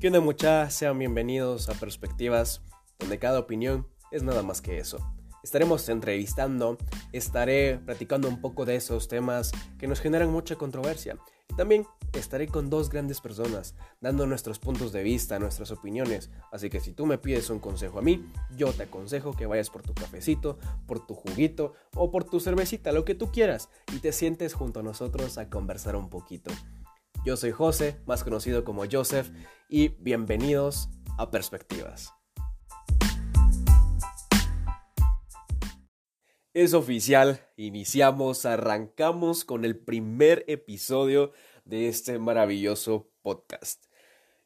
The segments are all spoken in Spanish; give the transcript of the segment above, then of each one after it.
¿Qué onda muchachos? Sean bienvenidos a Perspectivas, donde cada opinión es nada más que eso. Estaremos entrevistando, estaré platicando un poco de esos temas que nos generan mucha controversia. También estaré con dos grandes personas, dando nuestros puntos de vista, nuestras opiniones. Así que si tú me pides un consejo a mí, yo te aconsejo que vayas por tu cafecito, por tu juguito o por tu cervecita, lo que tú quieras, y te sientes junto a nosotros a conversar un poquito. Yo soy José, más conocido como Joseph, y bienvenidos a Perspectivas. Es oficial, iniciamos, arrancamos con el primer episodio de este maravilloso podcast.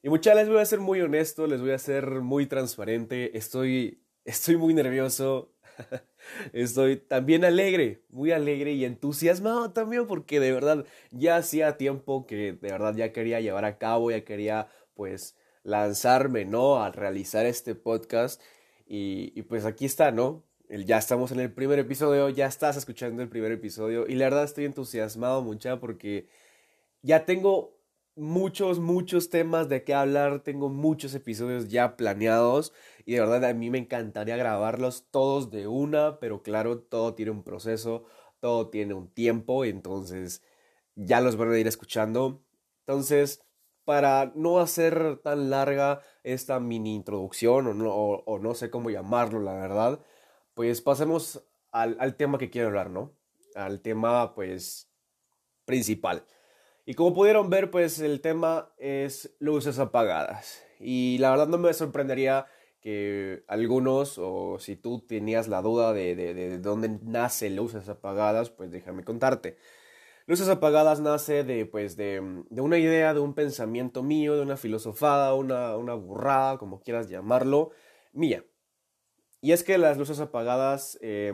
Y muchachos, les voy a ser muy honesto, les voy a ser muy transparente, estoy, estoy muy nervioso, estoy también alegre, muy alegre y entusiasmado también porque de verdad ya hacía tiempo que de verdad ya quería llevar a cabo, ya quería pues lanzarme, ¿no? A realizar este podcast y, y pues aquí está, ¿no? ya estamos en el primer episodio, ya estás escuchando el primer episodio y la verdad estoy entusiasmado mucha porque ya tengo muchos, muchos temas de qué hablar, tengo muchos episodios ya planeados y de verdad a mí me encantaría grabarlos todos de una, pero claro, todo tiene un proceso, todo tiene un tiempo, entonces ya los van a ir escuchando. Entonces, para no hacer tan larga esta mini introducción o no, o no sé cómo llamarlo, la verdad, pues pasemos al, tema que quiero hablar, ¿no? Al tema, pues, principal. Y como pudieron ver, pues el tema es luces apagadas. Y la verdad no me sorprendería que algunos, o si tú tenías la duda de, de, de dónde nace luces apagadas, pues déjame contarte. Luces apagadas nace de, pues, de, de, una idea, de un pensamiento mío, de una filosofada, una, una burrada, como quieras llamarlo, mía. Y es que las luces apagadas eh,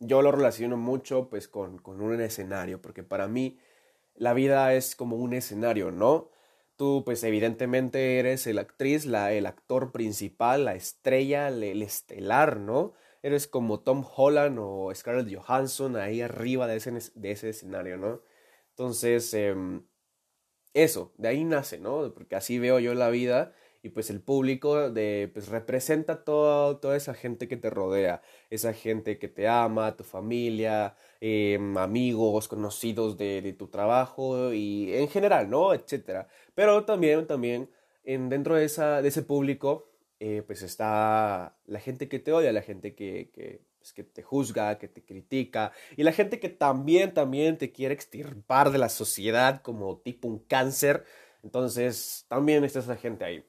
yo lo relaciono mucho pues con, con, un escenario, porque para mí la vida es como un escenario, ¿no? Tú pues evidentemente eres el actriz, la, el actor principal, la estrella, el, el estelar, ¿no? Eres como Tom Holland o Scarlett Johansson ahí arriba de ese, de ese escenario, ¿no? Entonces, eh, eso, de ahí nace, ¿no? Porque así veo yo la vida y pues el público de, pues representa todo, toda esa gente que te rodea, esa gente que te ama, tu familia, eh, amigos, conocidos de, de, tu trabajo y en general, ¿no? Etcétera. Pero también, también en, dentro de, esa, de ese público, eh, pues está la gente que te odia, la gente que, que, pues, que te juzga, que te critica y la gente que también, también te quiere extirpar de la sociedad como tipo un cáncer. Entonces, también está esa gente ahí.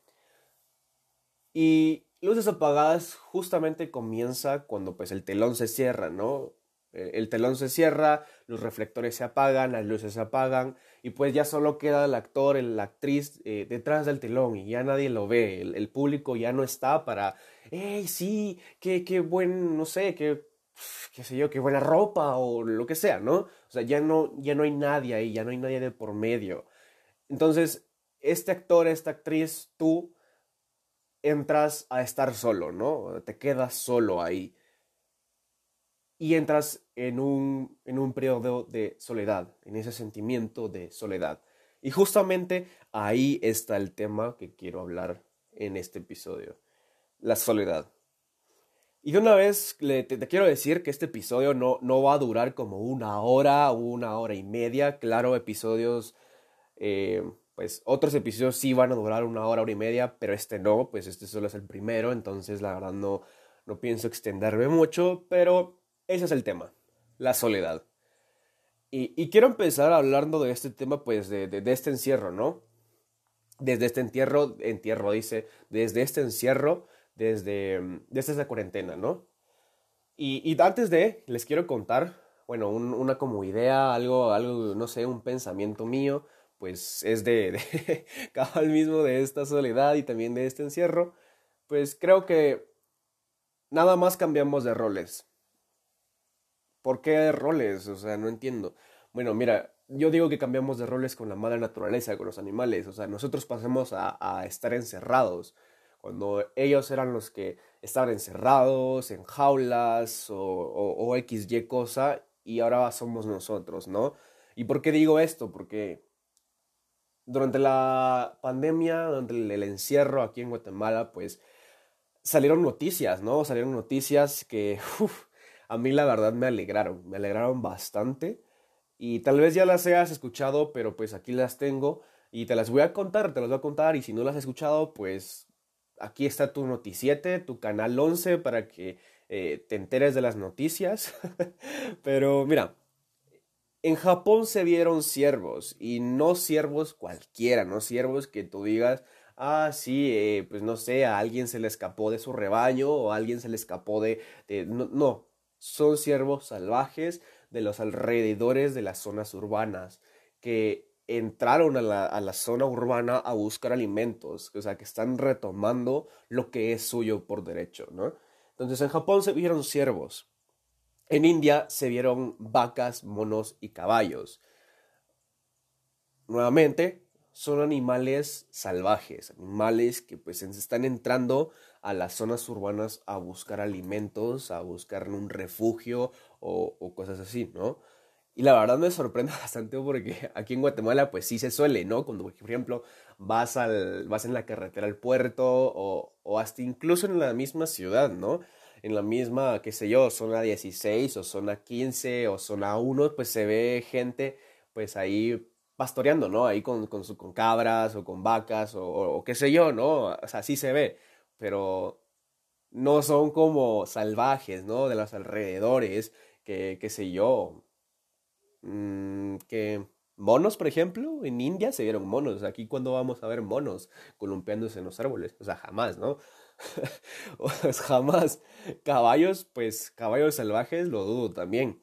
Y luces apagadas justamente comienza cuando pues el telón se cierra, ¿no? Eh, el telón se cierra, los reflectores se apagan, las luces se apagan y pues ya solo queda el actor, la actriz eh, detrás del telón y ya nadie lo ve, el, el, público ya no está para, hey, sí, qué, qué buen, no sé, qué, qué sé yo, qué buena ropa o lo que sea, ¿no? O sea, ya no, ya no hay nadie ahí, ya no hay nadie de por medio. Entonces, este actor, esta actriz, tú, entras a estar solo, ¿no? Te quedas solo ahí. Y entras en un, en un periodo de soledad, en ese sentimiento de soledad. Y justamente ahí está el tema que quiero hablar en este episodio, la soledad. Y de una vez te, quiero decir que este episodio no, no va a durar como una hora o una hora y media. Claro, episodios eh, pues otros episodios sí van a durar una hora, hora y media, pero este no, pues este solo es el primero, entonces la verdad no, no pienso extenderme mucho, pero ese es el tema, la soledad. Y, quiero empezar hablando de este tema, pues de, este encierro, ¿no? Desde este entierro, entierro dice, desde este encierro, desde, desde esta cuarentena, ¿no? Y, antes de, les quiero contar, bueno, un, una como idea, algo, algo, no sé, un pensamiento mío, pues es de, de cabal mismo de esta soledad y también de este encierro, pues creo que nada más cambiamos de roles. ¿Por qué roles? O sea, no entiendo. Bueno, mira, yo digo que cambiamos de roles con la madre naturaleza, con los animales. O sea, nosotros pasamos a, a estar encerrados. Cuando ellos eran los que estaban encerrados en jaulas o, o, o XY cosa, y ahora somos nosotros, ¿no? ¿Y por qué digo esto? Porque durante la pandemia, durante el, encierro aquí en Guatemala, pues salieron noticias, ¿no? Salieron noticias que a mí la verdad me alegraron, me alegraron bastante. Y tal vez ya las hayas escuchado, pero pues aquí las tengo y te las voy a contar, te las voy a contar y si no las has escuchado, pues aquí está tu noticiete, tu canal 11 para que eh, te enteres de las noticias. pero mira, en Japón se vieron ciervos y no ciervos cualquiera, no ciervos que tú digas, ah, sí, eh, pues no sé, a alguien se le escapó de su rebaño o a alguien se le escapó de... no, no, son ciervos salvajes de los alrededores de las zonas urbanas que entraron a la, a la, zona urbana a buscar alimentos, o sea, que están retomando lo que es suyo por derecho, ¿no? Entonces en Japón se vieron ciervos, en India se vieron vacas, monos y caballos. Nuevamente, son animales salvajes, animales que pues están entrando a las zonas urbanas a buscar alimentos, a buscar un refugio o, cosas así, ¿no? Y la verdad me sorprende bastante porque aquí en Guatemala pues sí se suele, ¿no? Cuando por ejemplo vas, al, vas en la carretera al puerto o, o hasta incluso en la misma ciudad, ¿no? en la misma, qué sé yo, zona 16 o zona 15 o zona 1, pues se ve gente pues ahí pastoreando, ¿no? Ahí con, con, con cabras o con vacas o, qué sé yo, ¿no? O sea, sí se ve, pero no son como salvajes, ¿no? De los alrededores, que qué sé yo, mm, que monos, por ejemplo, en India se vieron monos, aquí cuando vamos a ver monos columpiándose en los árboles, o sea, jamás, ¿no? jamás. Caballos, pues caballos salvajes lo dudo también.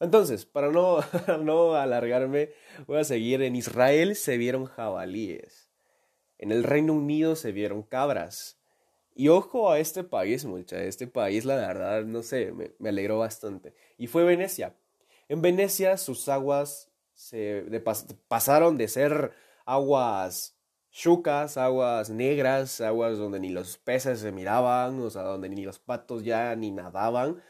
Entonces, para no, no alargarme, voy a seguir. En Israel se vieron jabalíes. En el Reino Unido se vieron cabras. Y ojo a este país, mucha. Este país, la verdad, no sé, me, me alegró bastante. Y fue Venecia. En Venecia sus aguas se pasaron de ser aguas chucas, aguas negras, aguas donde ni los peces se miraban, o sea, donde ni los patos ya ni nadaban,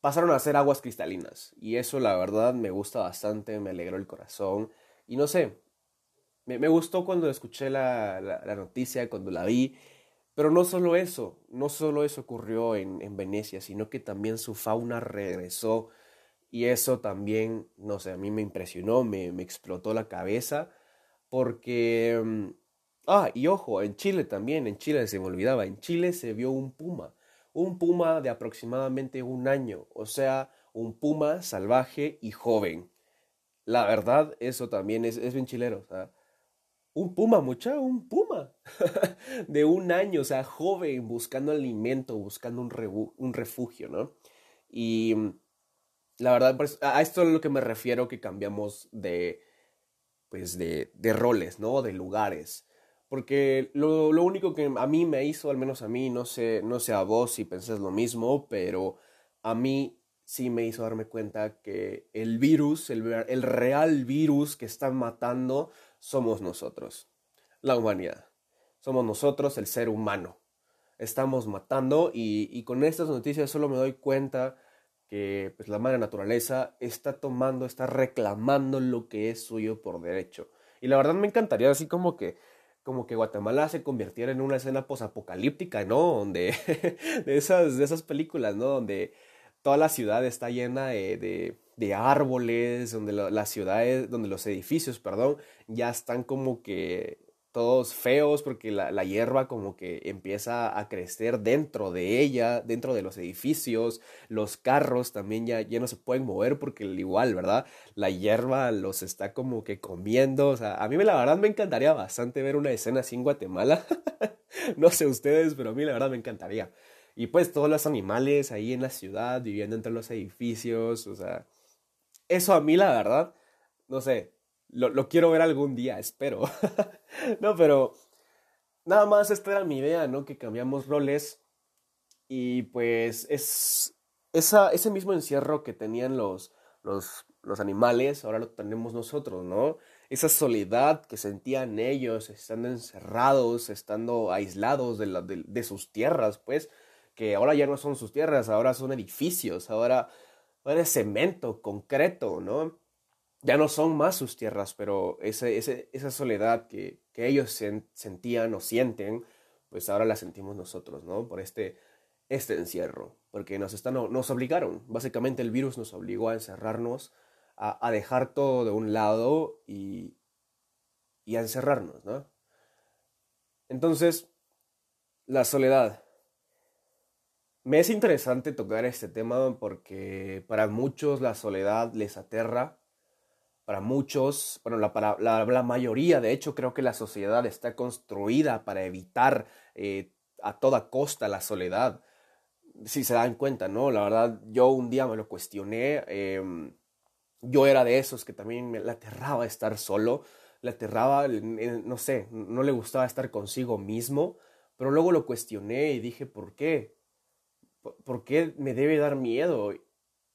pasaron a ser aguas cristalinas. Y eso la verdad me gusta bastante, me alegró el corazón. Y no sé, me, gustó cuando escuché la, la, noticia, cuando la vi. Pero no solo eso, no solo eso ocurrió en, en Venecia, sino que también su fauna regresó. Y eso también, no sé, a mí me impresionó, me, me explotó la cabeza porque... Mm, ah, y ojo, en Chile también, en Chile se me olvidaba, en Chile se vio un puma, un puma de aproximadamente un año, o sea, un puma salvaje y joven. La verdad, eso también es, es bien chilero, un puma, mucha, un puma de un año, o sea, joven, buscando alimento, buscando un, refugio, ¿no? Y la verdad, pues, a esto es lo que me refiero que cambiamos de, pues de, de roles, ¿no? De lugares. Porque lo, lo, único que a mí me hizo, al menos a mí, no sé, no sé a vos si pensás lo mismo, pero a mí sí me hizo darme cuenta que el virus, el, el real virus que está matando, somos nosotros, la humanidad. Somos nosotros, el ser humano. Estamos matando y, y con estas noticias solo me doy cuenta que pues, la madre naturaleza está tomando, está reclamando lo que es suyo por derecho. Y la verdad me encantaría así como que como que Guatemala se convirtiera en una escena posapocalíptica, ¿no? Donde de esas de esas películas, ¿no? Donde toda la ciudad está llena de, árboles, donde las ciudades, donde los edificios, perdón, ya están como que todos feos porque la, hierba como que empieza a crecer dentro de ella, dentro de los edificios, los carros también ya, ya no se pueden mover porque igual, ¿verdad? La hierba los está como que comiendo, o sea, a mí la verdad me encantaría bastante ver una escena así en Guatemala, no sé ustedes, pero a mí la verdad me encantaría. Y pues todos los animales ahí en la ciudad, viviendo entre los edificios, o sea, eso a mí la verdad, no sé, lo, quiero ver algún día, espero. no, pero nada más esta era mi idea, ¿no? Que cambiamos roles y pues es esa, ese mismo encierro que tenían los, los, los animales, ahora lo tenemos nosotros, ¿no? Esa soledad que sentían ellos estando encerrados, estando aislados de, la, de, de sus tierras, pues, que ahora ya no son sus tierras, ahora son edificios, ahora, ahora es cemento, concreto, ¿no? ya no son más sus tierras, pero esa soledad que, que ellos sentían o sienten, pues ahora la sentimos nosotros, ¿no? Por este, este encierro, porque nos, están, nos obligaron, básicamente el virus nos obligó a encerrarnos, a, a dejar todo de un lado y, y a encerrarnos, ¿no? Entonces, la soledad. Me es interesante tocar este tema porque para muchos la soledad les aterra, para muchos, bueno, la, para la, mayoría, de hecho, creo que la sociedad está construida para evitar eh, a toda costa la soledad. Si se dan cuenta, ¿no? La verdad, yo un día me lo cuestioné. Em, yo era de esos que también me aterraba estar solo, le aterraba, no sé, no le gustaba estar consigo mismo, pero luego lo cuestioné y dije, ¿por qué? ¿Por qué me debe dar miedo?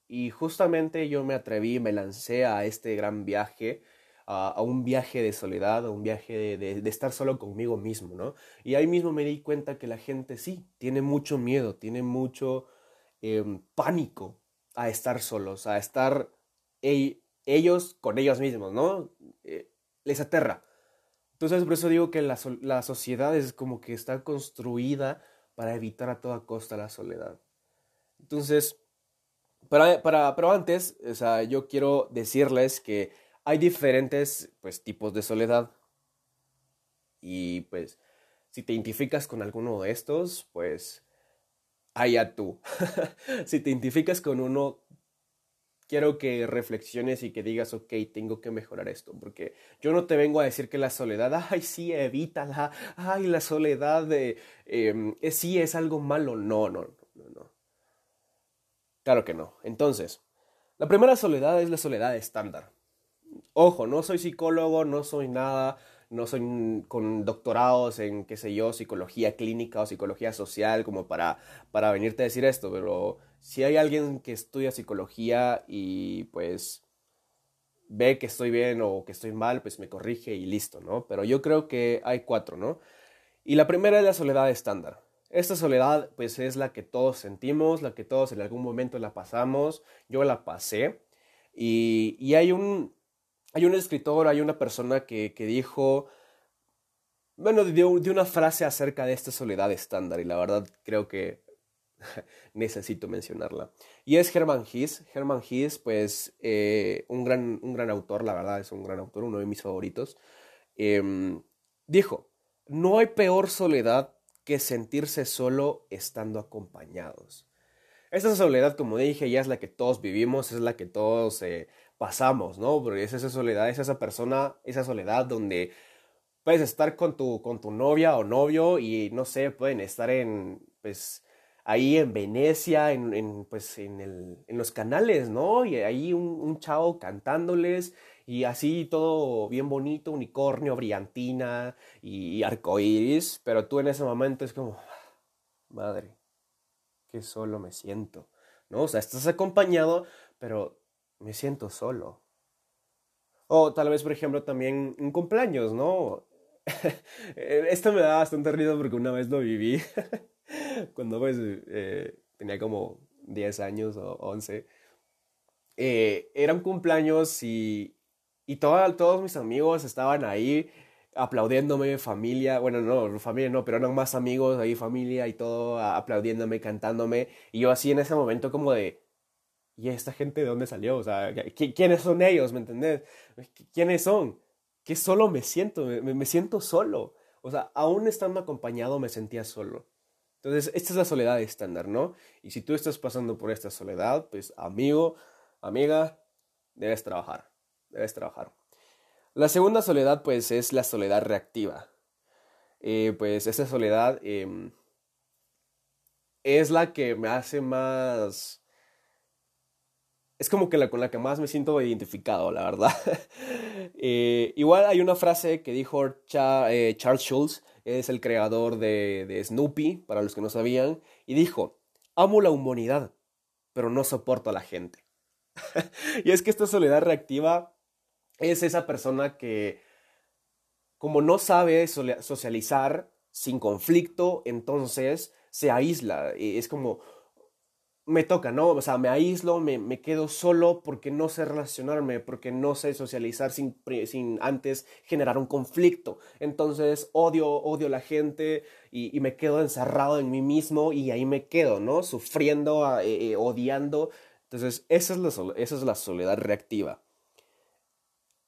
Y justamente yo me atreví, me lancé a este gran viaje, a, un viaje de soledad, a un viaje de, estar solo conmigo mismo, ¿no? Y ahí mismo me di cuenta que la gente sí, tiene mucho miedo, tiene mucho em, pánico a estar solos, a estar ellos con ellos mismos, ¿no? Eh, les aterra. Entonces, por eso digo que la, la sociedad es como que está construida para evitar a toda costa la soledad. Entonces, para, para, pero antes, o sea, yo quiero decirles que hay diferentes pues, tipos de soledad. Y pues, si te identificas con alguno de estos, pues, allá tú. si te identificas con uno, quiero que reflexiones y que digas, ok, tengo que mejorar esto, porque yo no te vengo a decir que la soledad, ay, sí, evítala, ay, la soledad de, eh, sí es algo malo, no, no, no, no. Claro que no. Entonces, la primera soledad es la soledad estándar. Ojo, no soy psicólogo, no soy nada, no soy con doctorados en, qué sé yo, psicología clínica o psicología social como para, para venirte a decir esto, pero si hay alguien que estudia psicología y pues ve que estoy bien o que estoy mal, pues me corrige y listo, ¿no? Pero yo creo que hay cuatro, ¿no? Y la primera es la soledad estándar. Esta soledad pues es la que todos sentimos, la que todos en algún momento la pasamos, yo la pasé y, y hay, un, hay un escritor, hay una persona que, que dijo, bueno, dio, una frase acerca de esta soledad estándar y la verdad creo que necesito mencionarla. Y es Herman Hesse. Herman Hesse, pues eh, un, gran, un gran autor, la verdad es un gran autor, uno de mis favoritos. Em, dijo, no hay peor soledad que sentirse solo estando acompañados. Esa soledad, como dije, ya es la que todos vivimos, es la que todos eh, pasamos, ¿no? Porque es esa soledad, es esa persona, esa soledad donde puedes estar con tu, con tu novia o novio y no sé, pueden estar en, pues, ahí en Venecia, en, pues, en, el, en los canales, ¿no? Y ahí un, un chavo cantándoles y así todo bien bonito, unicornio, brillantina y, arcoíris, pero tú en ese momento es como, madre, qué solo me siento, ¿no? O sea, estás acompañado, pero me siento solo. O tal vez, por ejemplo, también un cumpleaños, ¿no? Esto me da bastante risa porque una vez lo viví, cuando pues eh, tenía como 10 años o 11. Eh, era un cumpleaños y, y todos mis amigos estaban ahí aplaudiéndome, familia, bueno, no, familia no, pero eran más amigos ahí, familia y todo, aplaudiéndome, cantándome. Y yo así en ese momento como de, ¿y esta gente de dónde salió? O sea, ¿quiénes son ellos? ¿Me entendés? ¿Quiénes son? Que solo me siento, me, me siento solo. O sea, aún estando acompañado me sentía solo. Entonces, esta es la soledad estándar, ¿no? Y si tú estás pasando por esta soledad, pues amigo, amiga, debes trabajar debes trabajar. La segunda soledad, pues, es la soledad reactiva. Eh, pues esa soledad em, es la que me hace más... Es como que la con la que más me siento identificado, la verdad. Eh, igual hay una frase que dijo eh, Charles Schulz, es el creador de, de Snoopy, para los que no sabían, y dijo, amo la humanidad, pero no soporto a la gente. y es que esta soledad reactiva es esa persona que como no sabe socializar sin conflicto, entonces se aísla. Es como, me toca, ¿no? O sea, me aíslo, me, me, quedo solo porque no sé relacionarme, porque no sé socializar sin, sin antes generar un conflicto. Entonces odio, odio a la gente y, y, me quedo encerrado en mí mismo y ahí me quedo, ¿no? Sufriendo, eh, eh, odiando. Entonces, esa es, la, esa es la soledad reactiva.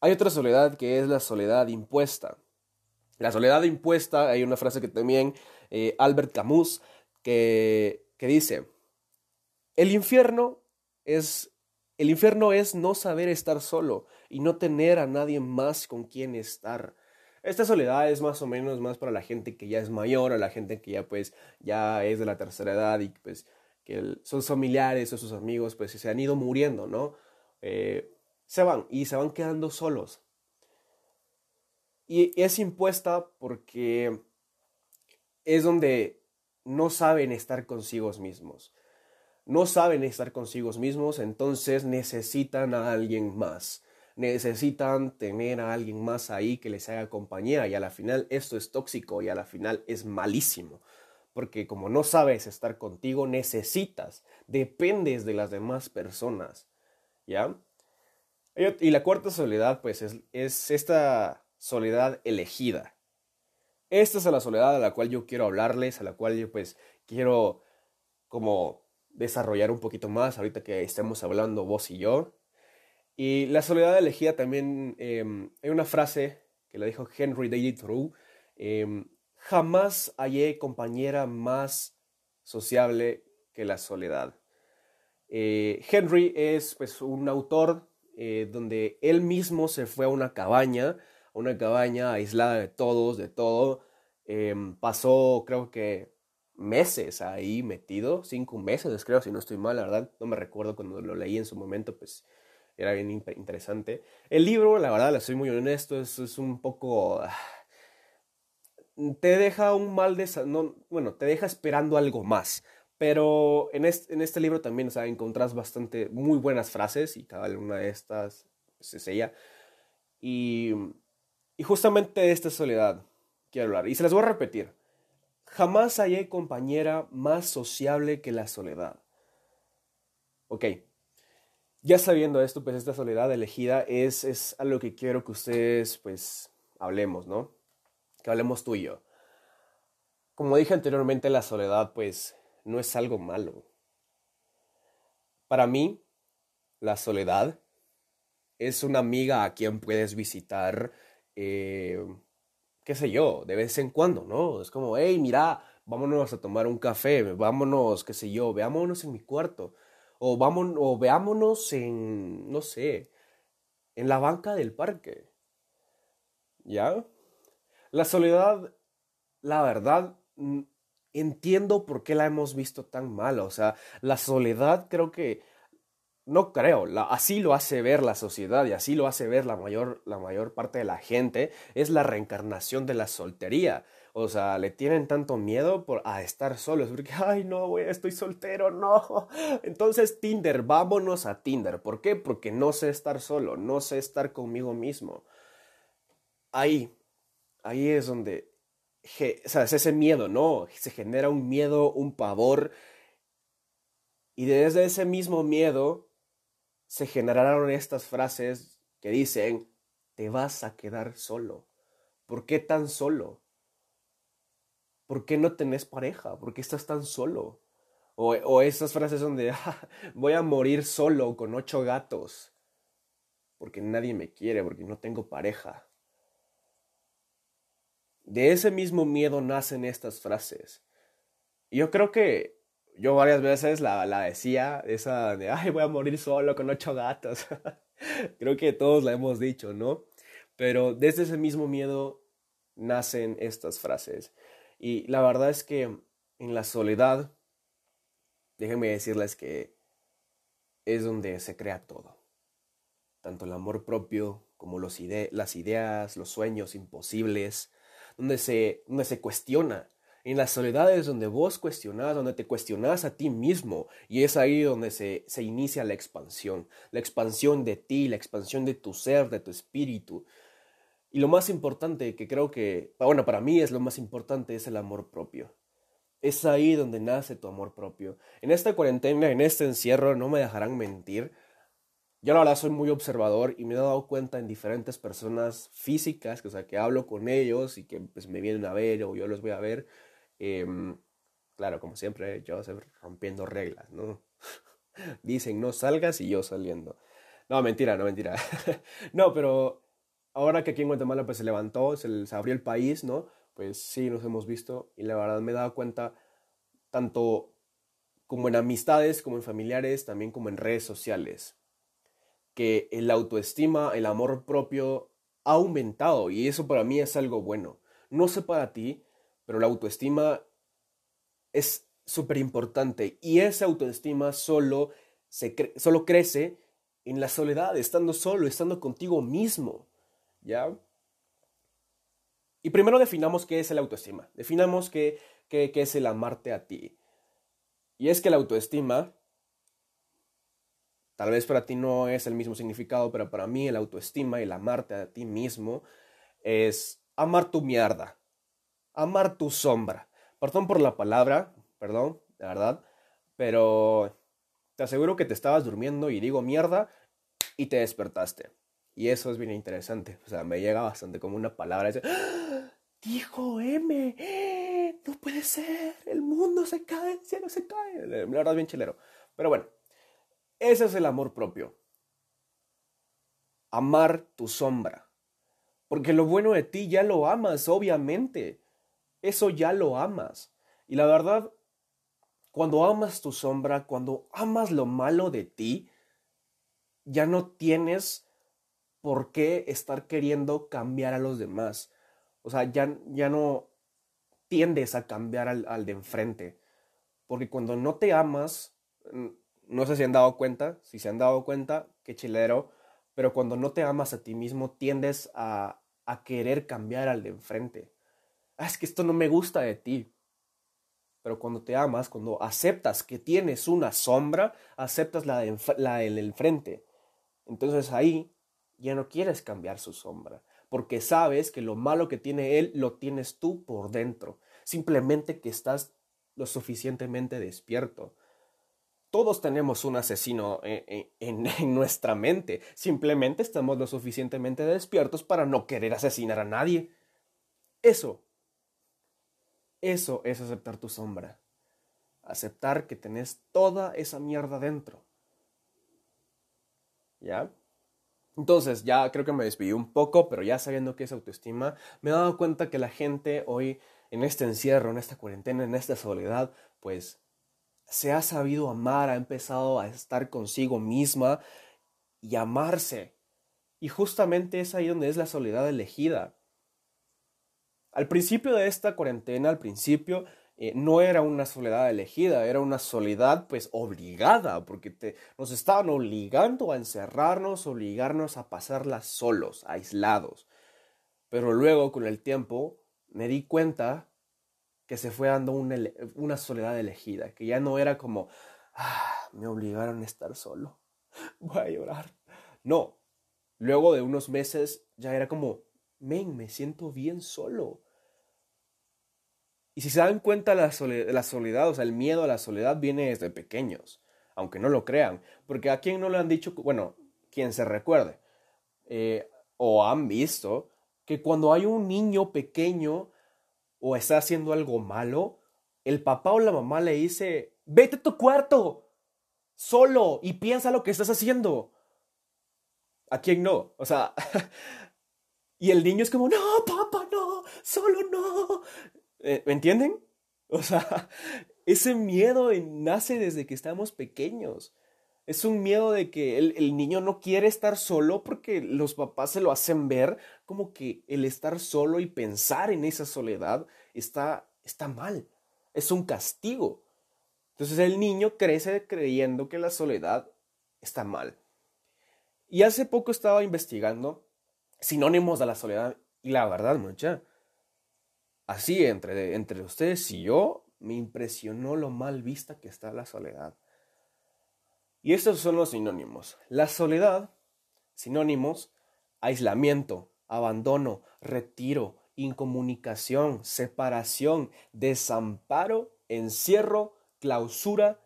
Hay otra soledad que es la soledad impuesta. La soledad impuesta, hay una frase que también eh, Albert Camus, que, que dice, el infierno es el infierno es no saber estar solo y no tener a nadie más con quien estar. Esta soledad es más o menos más para la gente que ya es mayor, a la gente que ya pues ya es de la tercera edad y pues que sus familiares o sus amigos pues se han ido muriendo, ¿no? Eh, se van y se van quedando solos. Y es impuesta porque es donde no saben estar consigo mismos no saben estar consigo mismos, entonces necesitan a alguien más. Necesitan tener a alguien más ahí que les haga compañía y a la final esto es tóxico y a la final es malísimo. Porque como no sabes estar contigo, necesitas, dependes de las demás personas. ¿Ya? Y la cuarta soledad, pues, es, es esta soledad elegida. Esta es la soledad a la cual yo quiero hablarles, a la cual yo, pues, quiero como desarrollar un poquito más ahorita que estemos hablando vos y yo. Y la soledad elegida también, em, hay una frase que la dijo Henry David Thoreau, em, jamás hallé compañera más sociable que la soledad. Eh, Henry es pues un autor eh, donde él mismo se fue a una cabaña, una cabaña aislada de todos, de todo. Em, pasó creo que meses ahí metido, cinco meses creo, si no estoy mal, la verdad, no me recuerdo cuando lo leí en su momento, pues era bien interesante. El libro, la verdad, le soy muy honesto, es, un poco... Ah, te deja un mal de... No, bueno, te deja esperando algo más. Pero en este, en este libro también, o sea, encontrás bastante, muy buenas frases y cada una de estas pues, es ella. Y, y justamente de esta soledad quiero hablar. Y se las voy a repetir. Jamás hallé compañera más sociable que la soledad. Ok, ya sabiendo esto, pues esta soledad elegida es, es algo que quiero que ustedes pues hablemos, ¿no? Que hablemos tú y yo. Como dije anteriormente, la soledad pues no es algo malo. Para mí, la soledad es una amiga a quien puedes visitar eh, qué sé yo, de vez en cuando, ¿no? Es como, hey, mira, vámonos a tomar un café, vámonos, qué sé yo, veámonos en mi cuarto, o, vámonos, o veámonos en, no sé, en la banca del parque. ¿Ya? La soledad, la verdad, entiendo por qué la hemos visto tan mal. O sea, la soledad creo que no creo, así lo hace ver la sociedad y así lo hace ver la mayor, la mayor parte de la gente, es la reencarnación de la soltería. O sea, le tienen tanto miedo por, a estar solos, porque, ay, no, güey, estoy soltero, no. Entonces, Tinder, vámonos a Tinder. ¿Por qué? Porque no sé estar solo, no sé estar conmigo mismo. Ahí, ahí es donde, o sea, es ese miedo, ¿no? Se genera un miedo, un pavor. Y desde ese mismo miedo se generaron estas frases que dicen, te vas a quedar solo. ¿Por qué tan solo? ¿Por qué no tenés pareja? ¿Por qué estás tan solo? O, esas frases donde ah, voy a morir solo con ocho gatos. Porque nadie me quiere, porque no tengo pareja. De ese mismo miedo nacen estas frases. Yo creo que yo varias veces la, la decía, esa de, ay, voy a morir solo con ocho gatos. Creo que todos la hemos dicho, ¿no? Pero desde ese mismo miedo nacen estas frases. Y la verdad es que en la soledad, déjenme decirles que es donde se crea todo. Tanto el amor propio como los las ideas, los sueños imposibles, donde se, donde se cuestiona en las soledades donde vos cuestionás, donde te cuestionás a ti mismo. Y es ahí donde se, se inicia la expansión. La expansión de ti, la expansión de tu ser, de tu espíritu. Y lo más importante que creo que, bueno, para mí es lo más importante, es el amor propio. Es ahí donde nace tu amor propio. En esta cuarentena, en este encierro, no me dejarán mentir. Yo la verdad soy muy observador y me he dado cuenta en diferentes personas físicas, que, o sea, que hablo con ellos y que pues, me vienen a ver o yo los voy a ver. Em, claro, como siempre, yo rompiendo reglas, ¿no? Dicen no salgas y yo saliendo. No, mentira, no, mentira. no, pero ahora que aquí en Guatemala pues se levantó, se, se, abrió el país, ¿no? Pues sí, nos hemos visto y la verdad me he dado cuenta tanto como en amistades, como en familiares, también como en redes sociales que el autoestima, el amor propio ha aumentado y eso para mí es algo bueno. No sé para ti, pero la autoestima es súper importante y esa autoestima solo, solo crece en la soledad, estando solo, estando contigo mismo. ¿Ya? Y primero definamos qué es el autoestima. Definamos qué, qué, qué es el amarte a ti. Y es que la autoestima Tal vez para ti no es el mismo significado, pero para mí el autoestima el amarte a ti mismo es amar tu mierda, amar tu sombra. Perdón por la palabra, perdón, de verdad, pero te aseguro que te estabas durmiendo y digo mierda y te despertaste. Y eso es bien interesante. O sea, me llega bastante como una palabra. ¡Ah! Dijo M. No puede ser. El mundo se cae, el cielo se cae. La verdad es bien chilero. Pero bueno, ese es el amor propio. Amar tu sombra. Porque lo bueno de ti ya lo amas, obviamente. Eso ya lo amas. Y la verdad, cuando amas tu sombra, cuando amas lo malo de ti, ya no tienes por qué estar queriendo cambiar a los demás. O sea, ya, ya no tiendes a cambiar al, al de enfrente. Porque cuando no te amas, no sé si han dado cuenta, si se han dado cuenta, qué chilero, pero cuando no te amas a ti mismo tiendes a, a querer cambiar al de enfrente. Ah, es que esto no me gusta de ti. Pero cuando te amas, cuando aceptas que tienes una sombra, aceptas la, de, la del enfrente. Entonces ahí ya no quieres cambiar su sombra, porque sabes que lo malo que tiene él lo tienes tú por dentro. Simplemente que estás lo suficientemente despierto. Todos tenemos un asesino en, nuestra mente. Simplemente estamos lo suficientemente despiertos para no querer asesinar a nadie. Eso, eso es aceptar tu sombra. Aceptar que tenés toda esa mierda dentro. ¿Ya? Entonces, ya creo que me despidí un poco, pero ya sabiendo qué es autoestima, me he dado cuenta que la gente hoy, en este encierro, en esta cuarentena, en esta soledad, pues se ha sabido amar, ha empezado a estar consigo misma y amarse. Y justamente es ahí donde es la soledad elegida. Al principio de esta cuarentena, al principio, eh, no era una soledad elegida, era una soledad pues obligada, porque te, nos estaban obligando a encerrarnos, obligarnos a pasarla solos, aislados. Pero luego, con el tiempo, me di cuenta que se fue dando una, soledad elegida, que ya no era como, ah, me obligaron a estar solo, voy a llorar. No, luego de unos meses ya era como, men, me siento bien solo. Y si se dan cuenta, la soledad, la soledad, o sea, el miedo a la soledad viene desde pequeños, aunque no lo crean, porque a quien no le han dicho, bueno, quien se recuerde, eh, o han visto, que cuando hay un niño pequeño o está haciendo algo malo, el papá o la mamá le dice, vete a tu cuarto, solo, y piensa lo que estás haciendo. ¿A quién no? O sea, y el niño es como, no, papá, no, solo no. Eh, ¿Me entienden? O sea, ese miedo nace desde que estamos pequeños. Es un miedo de que el, niño no quiere estar solo porque los papás se lo hacen ver como que el estar solo y pensar en esa soledad está, está mal. Es un castigo. Entonces el niño crece creyendo que la soledad está mal. Y hace poco estaba investigando sinónimos de la soledad y la verdad, mucha, así entre, entre ustedes y yo, me impresionó lo mal vista que está la soledad. Y estos son los sinónimos. La soledad, sinónimos, aislamiento, abandono, retiro, incomunicación, separación, desamparo encierro, clausura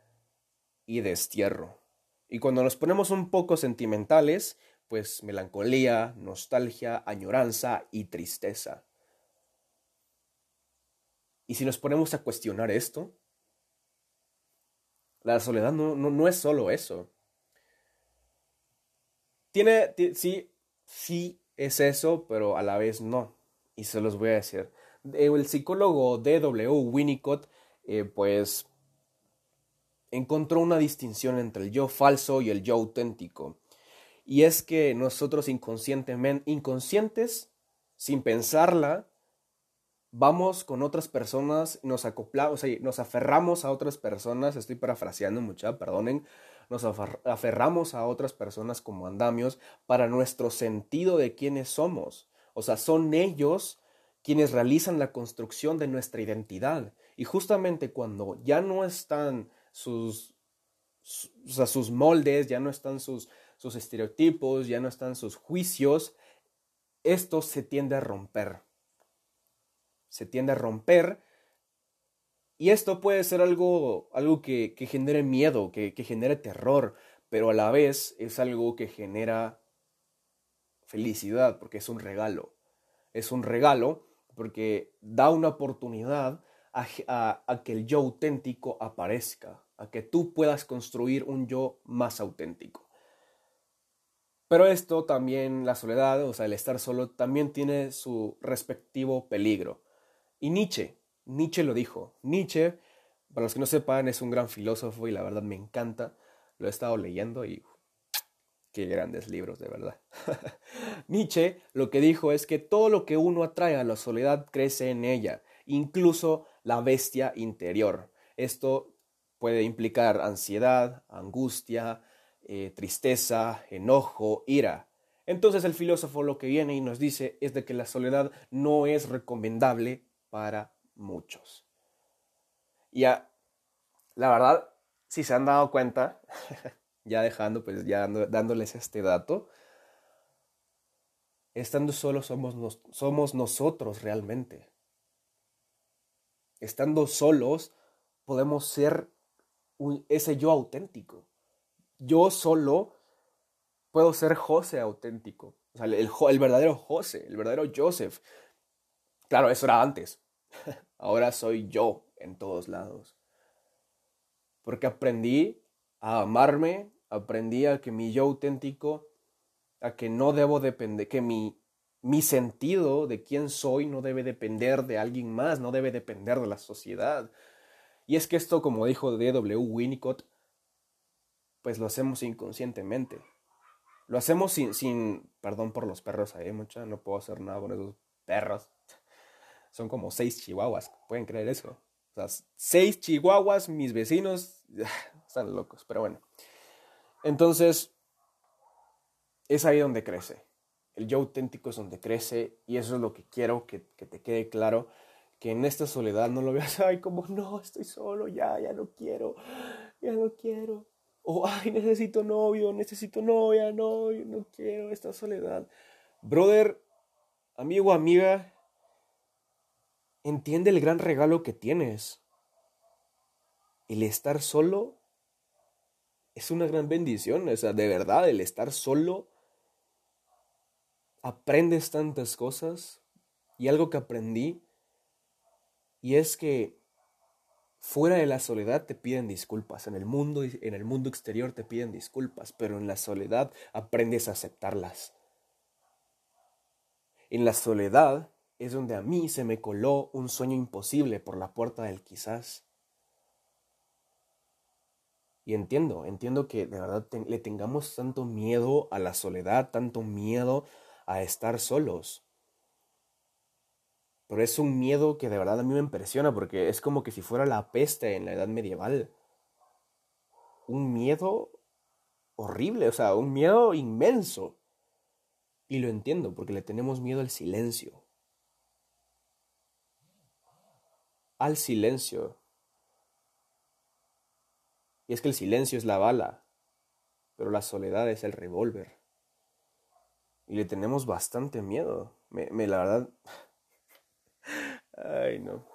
y destierro. Y cuando nos ponemos un poco sentimentales, pues melancolía, nostalgia, añoranza y tristeza. Y si nos ponemos a cuestionar esto, la soledad no, no, es solo eso. Tiene, sí, sí es eso, pero a la vez no. Y se los voy a decir. El psicólogo D.W. Winnicott, eh, pues, encontró una distinción entre el yo falso y el yo auténtico. Y es que nosotros inconscientemente, inconscientes, sin pensarla, vamos con otras personas, nos acoplamos, o nos aferramos a otras personas, estoy parafraseando mucha, perdonen, nos aferramos a otras personas como andamios para nuestro sentido de quiénes somos. O sea, son ellos quienes realizan la construcción de nuestra identidad. Y justamente cuando ya no están sus, sus moldes, ya no están sus, sus estereotipos, ya no están sus juicios, esto se tiende a romper. Se tiende a romper. Y esto puede ser algo, algo que, genere miedo, que, que genere terror, pero a la vez es algo que genera felicidad, porque es un regalo. Es un regalo porque da una oportunidad a, que el yo auténtico aparezca, a que tú puedas construir un yo más auténtico. Pero esto también, la soledad, o sea, el estar solo, también tiene su respectivo peligro. Y Nietzsche, Nietzsche lo dijo. Nietzsche, para los que no sepan, es un gran filósofo y la verdad me encanta. Lo he estado leyendo y Qué grandes libros, de verdad. Nietzsche lo que dijo es que todo lo que uno atrae a la soledad crece en ella, incluso la bestia interior. Esto puede implicar ansiedad, angustia, eh, tristeza, enojo, ira. Entonces el filósofo lo que viene y nos dice es de que la soledad no es recomendable para muchos. Y la verdad, si se han dado cuenta, ya dejando, pues ya dándoles este dato, estando solos somos, somos nosotros realmente. Estando solos podemos ser ese yo auténtico. Yo solo puedo ser José auténtico. El, el verdadero José, el verdadero Joseph. Claro, eso era antes. Ahora soy yo en todos lados. Porque aprendí a amarme, aprendí a que mi yo auténtico, a que no debo depender, que mi, mi sentido de quién soy no debe depender de alguien más, no debe depender de la sociedad. Y es que esto, como dijo D.W. Winnicott, pues lo hacemos inconscientemente. Lo hacemos sin, sin perdón por los perros ahí, mucha, no puedo hacer nada con esos perros. Son como seis chihuahuas, ¿pueden creer eso? O sea, seis chihuahuas, mis vecinos, están locos, pero bueno. Entonces, es ahí donde crece. El yo auténtico es donde crece y eso es lo que quiero que, te quede claro, que en esta soledad no lo veas, ay, como no, estoy solo, ya, ya no quiero, ya no quiero. O, ay, necesito novio, necesito novia, no, yo no quiero esta soledad. Brother, amigo, amiga, entiende el gran regalo que tienes. El estar solo es una gran bendición. O sea, de verdad, el estar solo, aprendes tantas cosas. Y algo que aprendí, y es que fuera de la soledad te piden disculpas. En el mundo, en el mundo exterior te piden disculpas, pero en la soledad aprendes a aceptarlas. En la soledad es donde a mí se me coló un sueño imposible por la puerta del quizás. Y entiendo, entiendo que de verdad le tengamos tanto miedo a la soledad, tanto miedo a estar solos. Pero es un miedo que de verdad a mí me impresiona porque es como que si fuera la peste en la edad medieval. Un miedo horrible, o sea, un miedo inmenso. Y lo entiendo porque le tenemos miedo al silencio. Al silencio. Y es que el silencio es la bala, pero la soledad es el revólver. Y le tenemos bastante miedo. Me, la verdad... Ay, no.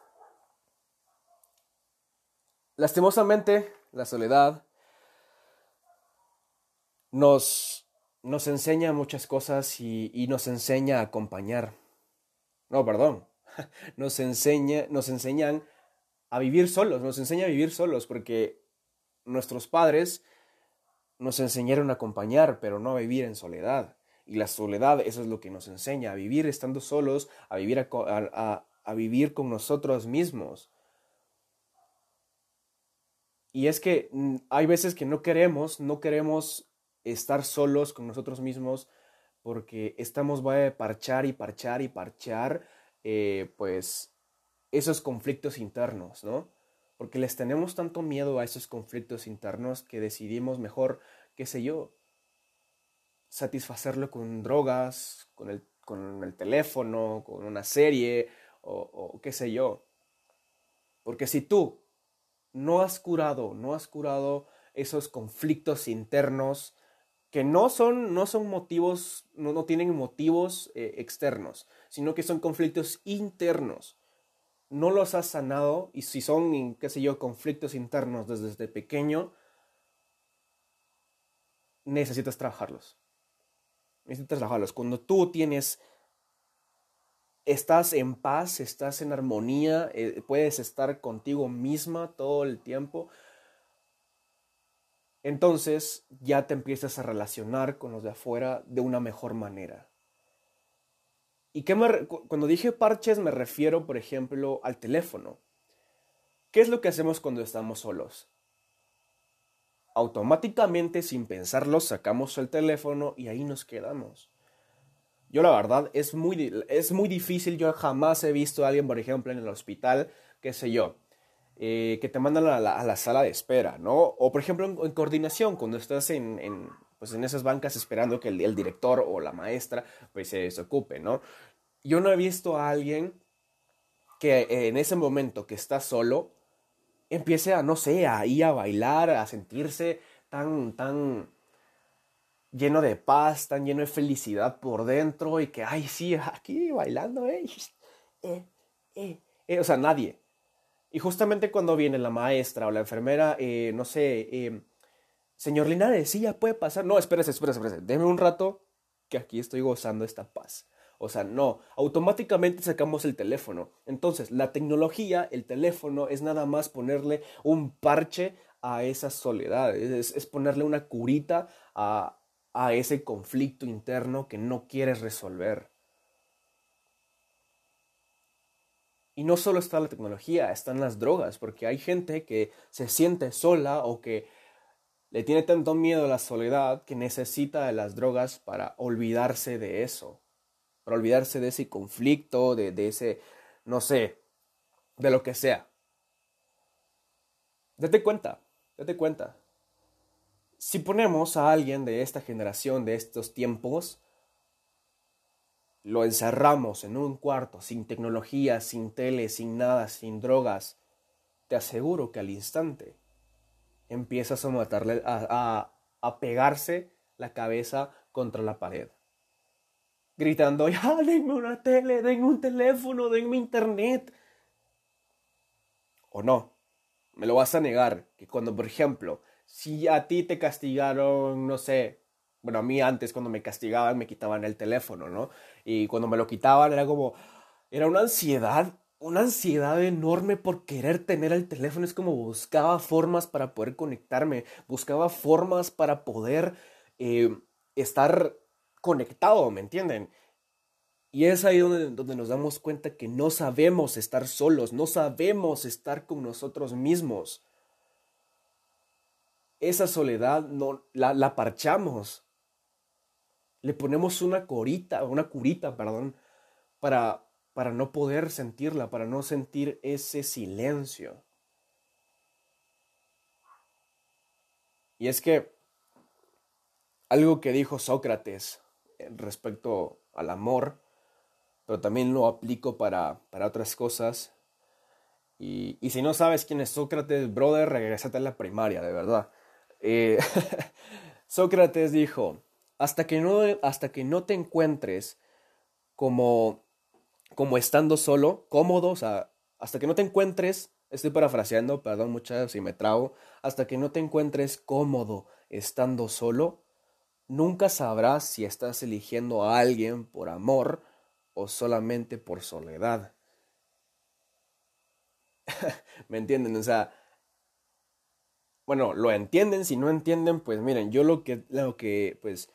lastimosamente, la soledad nos, nos enseña muchas cosas y nos enseña a acompañar. No, perdón. Nos, enseña, nos enseñan a vivir solos, nos enseña a vivir solos porque nuestros padres nos enseñaron a acompañar, pero no a vivir en soledad. Y la soledad, eso es lo que nos enseña, a vivir estando solos, a vivir, a, vivir con nosotros mismos. Y es que mm, hay veces que no queremos, no queremos estar solos con nosotros mismos porque estamos va a parchar y parchar y parchar, eh, pues esos conflictos internos, ¿no? Porque les tenemos tanto miedo a esos conflictos internos que decidimos mejor, qué sé yo, satisfacerlo con drogas, con el, con el teléfono, con una serie o, o qué sé yo. Porque si tú no has curado, no has curado esos conflictos internos que no son, no son motivos, no, no tienen motivos eh, externos, sino que son conflictos internos. No los has sanado y si son, qué sé yo, conflictos internos desde, pequeño, necesitas trabajarlos. Necesitas trabajarlos. Cuando tú tienes, estás en paz, estás en armonía, eh, puedes estar contigo misma todo el tiempo, entonces ya te empiezas a relacionar con los de afuera de una mejor manera. ¿Y cuando dije parches me refiero, por ejemplo, al teléfono? ¿Qué es lo que hacemos cuando estamos solos? Automáticamente, sin pensarlo, sacamos el teléfono y ahí nos quedamos. Yo la verdad es muy, es muy difícil, yo jamás he visto a alguien, por ejemplo, en el hospital, qué sé yo, eh, que te mandan a la, sala de espera, ¿no? O por ejemplo en, coordinación, cuando estás en, pues en esas bancas esperando que el, director o la maestra pues se, ocupe, ¿no? Yo no he visto a alguien que en ese momento que está solo empiece a, no sé, a ir a bailar, a sentirse tan, tan lleno de paz, tan lleno de felicidad por dentro y que, ay, sí, aquí bailando, eh, eh, eh, eh o sea, nadie, y justamente cuando viene la maestra o la enfermera, eh, no sé, eh, señor Linares, sí, ya puede pasar. No, espérese, espérese, espérese. Deme un rato que aquí estoy gozando esta paz. O sea, no, automáticamente sacamos el teléfono. Entonces, la tecnología, el teléfono, es nada más ponerle un parche a esa soledad, es, es ponerle una curita a, a ese conflicto interno que no quieres resolver. Y no solo está la tecnología, están las drogas, porque hay gente que se siente sola o que le tiene tanto miedo a la soledad que necesita de las drogas para olvidarse de eso, para olvidarse de ese conflicto, de, de ese, no sé, de lo que sea. Date cuenta, date cuenta. Si ponemos a alguien de esta generación, de estos tiempos, lo encerramos en un cuarto, sin tecnología, sin tele, sin nada, sin drogas, te aseguro que al instante empiezas a matarle, a, a, pegarse la cabeza contra la pared. Gritando, ya, denme una tele, denme un teléfono, denme internet. O no, me lo vas a negar, que cuando, por ejemplo, si a ti te castigaron, no sé, bueno, a mí antes cuando me castigaban me quitaban el teléfono, ¿no? Y cuando me lo quitaban era como, era una ansiedad, una ansiedad enorme por querer tener el teléfono. Es como buscaba formas para poder conectarme, buscaba formas para poder eh, estar conectado, ¿me entienden? Y es ahí donde, donde, nos damos cuenta que no sabemos estar solos, no sabemos estar con nosotros mismos. Esa soledad no, la, la parchamos le ponemos una corita, una curita, perdón, para, para no poder sentirla, para no sentir ese silencio. Y es que algo que dijo Sócrates respecto al amor, pero también lo aplico para, para otras cosas. Y, y, si no sabes quién es Sócrates, brother, regresate a la primaria, de verdad. Eh, Sócrates dijo, hasta que no, hasta que no te encuentres como, como estando solo, cómodo, o sea, hasta que no te encuentres Estoy parafraseando, perdón muchachos si me trago. Hasta que no te encuentres cómodo estando solo, nunca sabrás si estás eligiendo a alguien por amor o solamente por soledad. ¿Me entienden? O sea, bueno, lo entienden, si no entienden, pues miren, yo lo que, lo que, pues,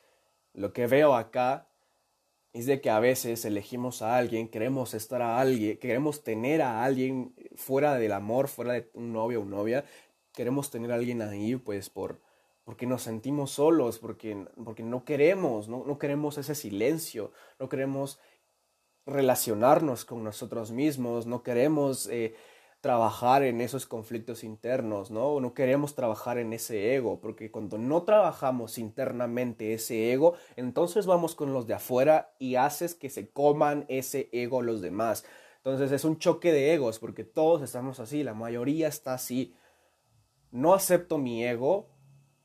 lo que veo acá es de que a veces elegimos a alguien, queremos estar a alguien, queremos tener a alguien fuera del amor, fuera de un novio o novia, queremos tener a alguien ahí, pues por porque nos sentimos solos, porque, porque no queremos, no, no queremos ese silencio, no queremos relacionarnos con nosotros mismos, no queremos eh, trabajar en esos conflictos internos, ¿no? No queremos trabajar en ese ego, porque cuando no trabajamos internamente ese ego, entonces vamos con los de afuera y haces que se coman ese ego los demás. Entonces es un choque de egos, porque todos estamos así, la mayoría está así. No acepto mi ego,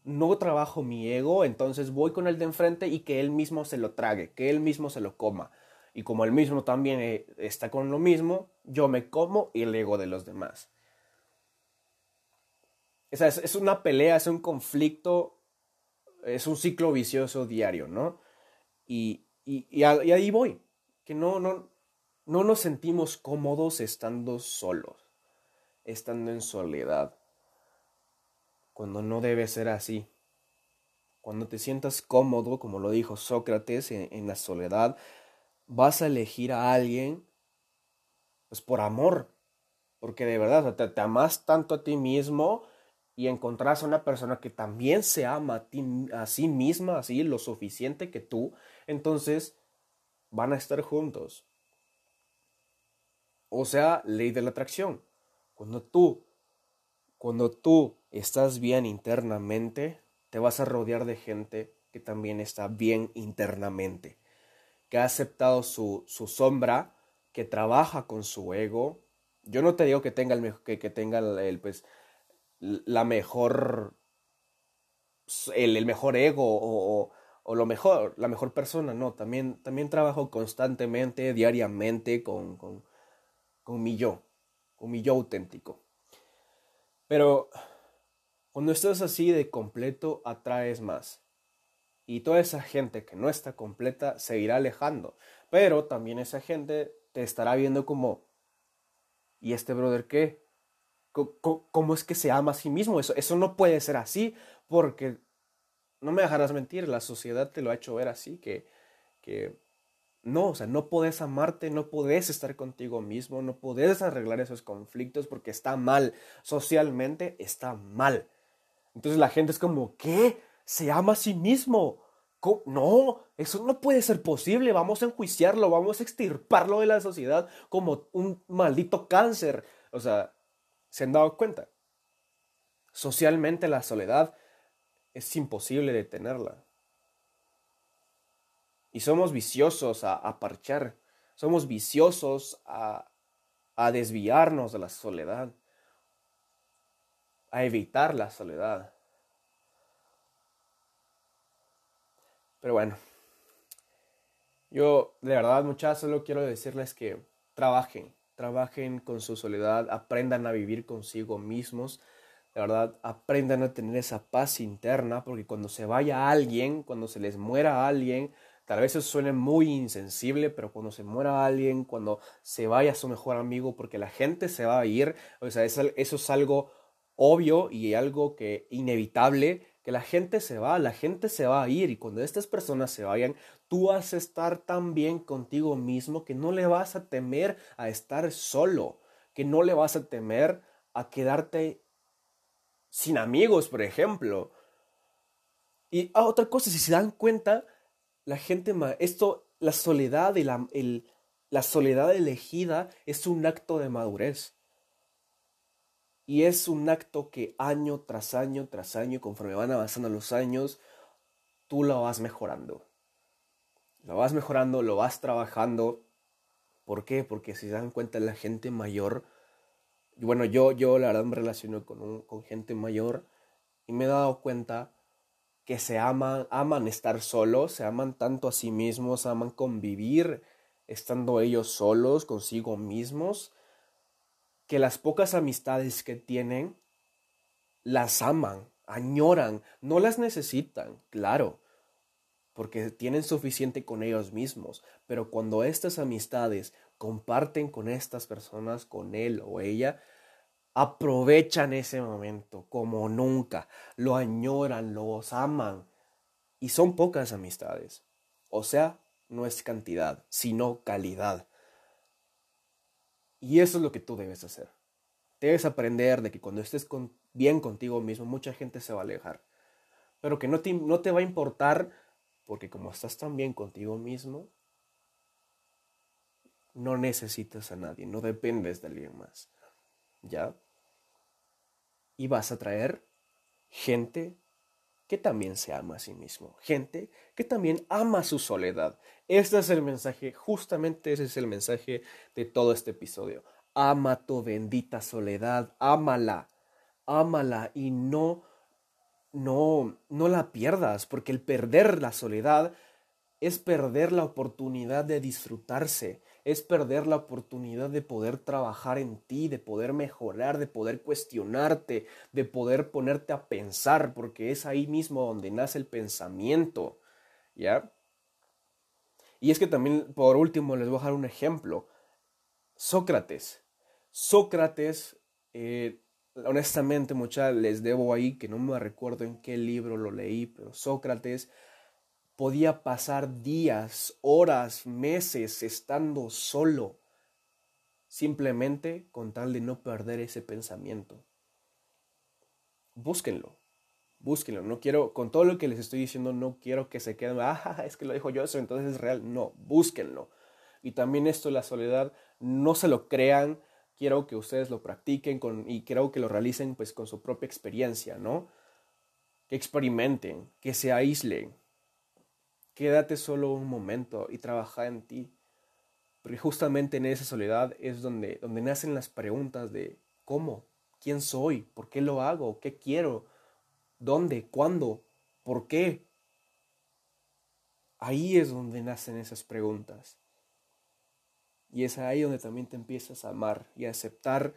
no trabajo mi ego, entonces voy con el de enfrente y que él mismo se lo trague, que él mismo se lo coma. Y como él mismo también eh, está con lo mismo, yo me como y el ego de los demás. es, una pelea, es un conflicto, es un ciclo vicioso diario, ¿no? Y, y, ahí voy, que no, no, no nos sentimos cómodos estando solos, estando en soledad, cuando no debe ser así. Cuando te sientas cómodo, como lo dijo Sócrates, en la soledad, vas a elegir a alguien pues por amor, porque de verdad te, amas tanto a ti mismo y encontrás a una persona que también se ama a, ti, a sí misma, así lo suficiente que tú, entonces van a estar juntos. O sea, ley de la atracción. Cuando tú, cuando tú estás bien internamente, te vas a rodear de gente que también está bien internamente que ha aceptado su, su sombra, que trabaja con su ego. Yo no te digo que tenga el, que, que tenga el, pues, la mejor, el, el mejor ego o, o, lo mejor, la mejor persona, no, también, también trabajo constantemente, diariamente con, con, con mi yo, con mi yo auténtico. Pero cuando estás así de completo, atraes más y toda esa gente que no está completa se irá alejando. Pero también esa gente te estará viendo como, ¿y este brother qué? ¿Cómo, es que se ama a sí mismo? Eso, eso no puede ser así porque, no me dejarás mentir, la sociedad te lo ha hecho ver así, que, que no, o sea, no puedes amarte, no puedes estar contigo mismo, no puedes arreglar esos conflictos porque está mal, socialmente está mal. Entonces la gente es como, ¿qué? Se ama a sí mismo. No, eso no puede ser posible. Vamos a enjuiciarlo, vamos a extirparlo de la sociedad como un maldito cáncer. O sea, ¿se han dado cuenta? Socialmente la soledad es imposible detenerla. Y somos viciosos a, parchar, somos viciosos a, a desviarnos de la soledad, a evitar la soledad. Pero bueno, yo de verdad muchachos solo quiero decirles que trabajen, trabajen con su soledad, aprendan a vivir consigo mismos, de verdad aprendan a tener esa paz interna, porque cuando se vaya alguien, cuando se les muera alguien, tal vez eso suene muy insensible, pero cuando se muera alguien, cuando se vaya su mejor amigo, porque la gente se va a ir, o sea, eso es algo obvio y algo que inevitable, la gente se va, la gente se va a ir y cuando estas personas se vayan, tú vas a estar tan bien contigo mismo que no le vas a temer a estar solo, que no le vas a temer a quedarte sin amigos, por ejemplo. Y ah, otra cosa, si se dan cuenta, la gente, esto, la soledad y la, la soledad elegida es un acto de madurez. Y es un acto que año tras año tras año, conforme van avanzando los años, tú lo vas mejorando. Lo vas mejorando, lo vas trabajando. ¿Por qué? Porque si se dan cuenta la gente mayor, bueno, yo, yo la verdad me relaciono con, con gente mayor y me he dado cuenta que se aman, aman estar solos, se aman tanto a sí mismos, aman convivir estando ellos solos consigo mismos que las pocas amistades que tienen las aman, añoran, no las necesitan, claro, porque tienen suficiente con ellos mismos, pero cuando estas amistades comparten con estas personas, con él o ella, aprovechan ese momento como nunca, lo añoran, los aman, y son pocas amistades, o sea, no es cantidad, sino calidad. Y eso es lo que tú debes hacer. Debes aprender de que cuando estés bien contigo mismo, mucha gente se va a alejar. Pero que no te, no te va a importar porque como estás tan bien contigo mismo, no necesitas a nadie, no dependes de alguien más. ¿Ya? Y vas a traer gente que también se ama a sí mismo, gente que también ama su soledad. Este es el mensaje, justamente ese es el mensaje de todo este episodio. Ama tu bendita soledad, ámala, ámala y no, no, no la pierdas, porque el perder la soledad es perder la oportunidad de disfrutarse, es perder la oportunidad de poder trabajar en ti, de poder mejorar, de poder cuestionarte, de poder ponerte a pensar, porque es ahí mismo donde nace el pensamiento, ¿ya? Y es que también, por último, les voy a dejar un ejemplo. Sócrates. Sócrates, eh, honestamente, muchas les debo ahí, que no me recuerdo en qué libro lo leí, pero Sócrates podía pasar días, horas, meses estando solo, simplemente con tal de no perder ese pensamiento. Búsquenlo, búsquenlo. No quiero, con todo lo que les estoy diciendo, no quiero que se queden, ah, es que lo dijo yo, eso entonces es real. No, búsquenlo. Y también esto de la soledad, no se lo crean, quiero que ustedes lo practiquen con, y quiero que lo realicen pues con su propia experiencia, ¿no? Que experimenten, que se aíslen, Quédate solo un momento y trabaja en ti. Porque justamente en esa soledad es donde, donde nacen las preguntas de cómo, quién soy, por qué lo hago, qué quiero, dónde, cuándo, por qué. Ahí es donde nacen esas preguntas. Y es ahí donde también te empiezas a amar y a aceptar,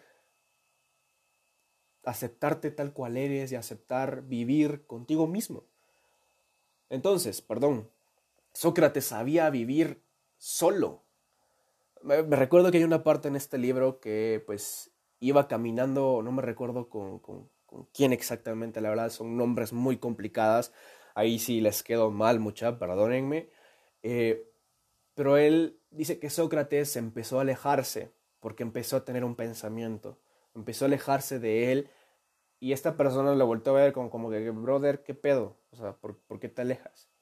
aceptarte tal cual eres y aceptar vivir contigo mismo. Entonces, perdón, Sócrates sabía vivir solo. Me, recuerdo que hay una parte en este libro que pues iba caminando, no me recuerdo con, con, quién exactamente, la verdad son nombres muy complicadas, ahí sí les quedo mal mucha, perdónenme, eh, pero él dice que Sócrates empezó a alejarse porque empezó a tener un pensamiento, empezó a alejarse de él y esta persona lo volvió a ver como, como que, brother, ¿qué pedo? O sea, ¿por, ¿por qué te alejas?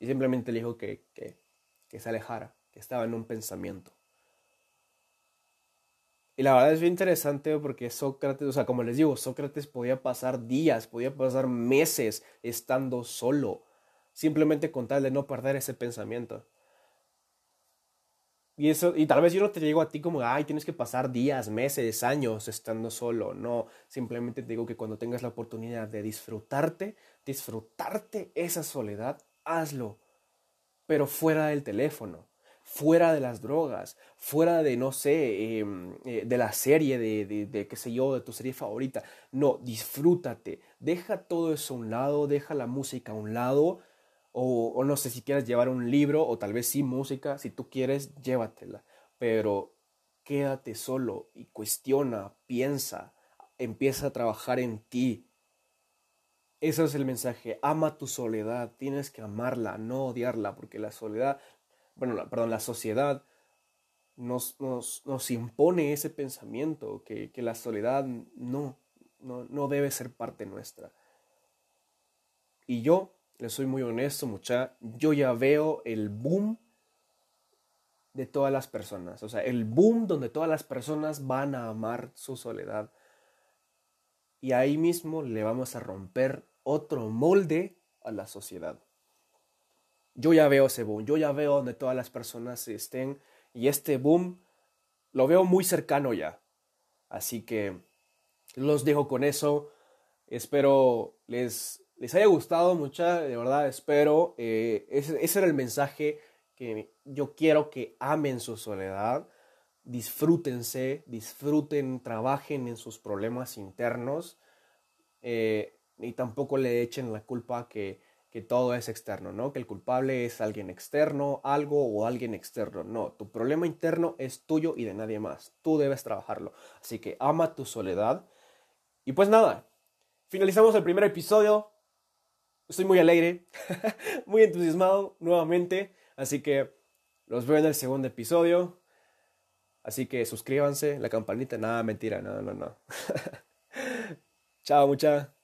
Y simplemente le dijo que, que, se alejara, que estaba en un pensamiento. Y la verdad es bien interesante porque Sócrates, o sea, como les digo, Sócrates podía pasar días, podía pasar meses estando solo, simplemente con tal de no perder ese pensamiento. Y eso, y tal vez yo no te digo a ti como, ay, tienes que pasar días, meses, años estando solo. No, simplemente te digo que cuando tengas la oportunidad de disfrutarte, disfrutarte esa soledad, hazlo, pero fuera del teléfono, fuera de las drogas, fuera de, no sé, em, eh, de la serie, de, de, de, qué sé yo, de tu serie favorita. No, disfrútate, deja todo eso a un lado, deja la música a un lado, o, o no sé si quieres llevar un libro, o tal vez sí música, si tú quieres, llévatela, pero quédate solo y cuestiona, piensa, empieza a trabajar en ti, ese es el mensaje. Ama tu soledad. Tienes que amarla, no odiarla, porque la soledad, bueno, perdón, la sociedad nos, nos, nos impone ese pensamiento, que, que la soledad no, no, no, debe ser parte nuestra. Y yo, le soy muy honesto, mucha, yo ya veo el boom de todas las personas. O sea, el boom donde todas las personas van a amar su soledad. Y ahí mismo le vamos a romper otro molde a la sociedad. Yo ya veo ese boom, yo ya veo donde todas las personas estén y este boom lo veo muy cercano ya. Así que los dejo con eso. Espero les, les haya gustado mucho, de verdad, espero. Eh, ese, ese era el mensaje que yo quiero que amen su soledad, disfrútense, disfruten, trabajen en sus problemas internos eh, y tampoco le echen la culpa que, que todo es externo, ¿no? Que el culpable es alguien externo, algo o alguien externo. No, tu problema interno es tuyo y de nadie más. Tú debes trabajarlo. Así que ama tu soledad. Y pues nada, finalizamos el primer episodio. Estoy muy alegre, muy entusiasmado nuevamente. Así que los veo en el segundo episodio. Así que suscríbanse, la campanita, nada, mentira, no, no, no. Chao, mucha.